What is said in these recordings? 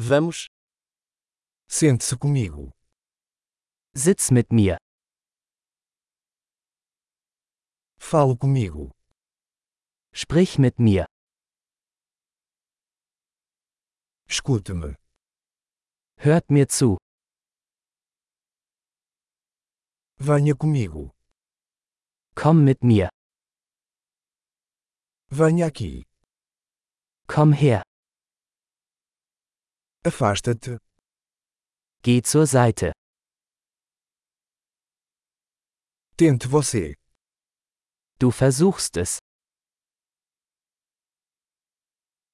Vamos. Sente-se comigo. Sitz mit mir. Fale comigo. Sprich mit mir. Escute-me. Hört mir zu. Venha comigo. Komm mit mir. Venha aqui. Komm her. Afasta-te. Geh zur Seite. Tente você. Du versuchst es.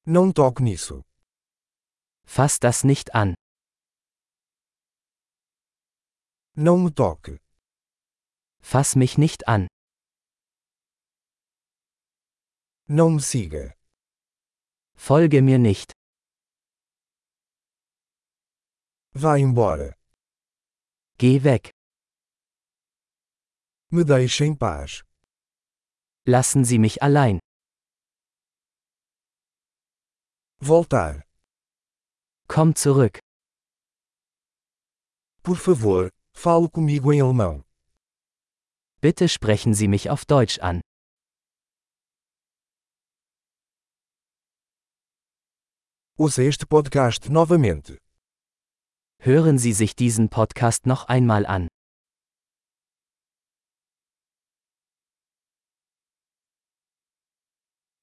Não toque nisso. Fass das nicht an. Não me toque. Fass mich nicht an. Não me siga. Folge mir nicht. Vá embora. Geh weg. Me deixe em paz. Lassen Sie mich allein. Voltar. Komm zurück. Por favor, fale comigo em alemão. Bitte sprechen Sie mich auf Deutsch an. Ouça este podcast novamente. Hören Sie sich diesen Podcast noch einmal an.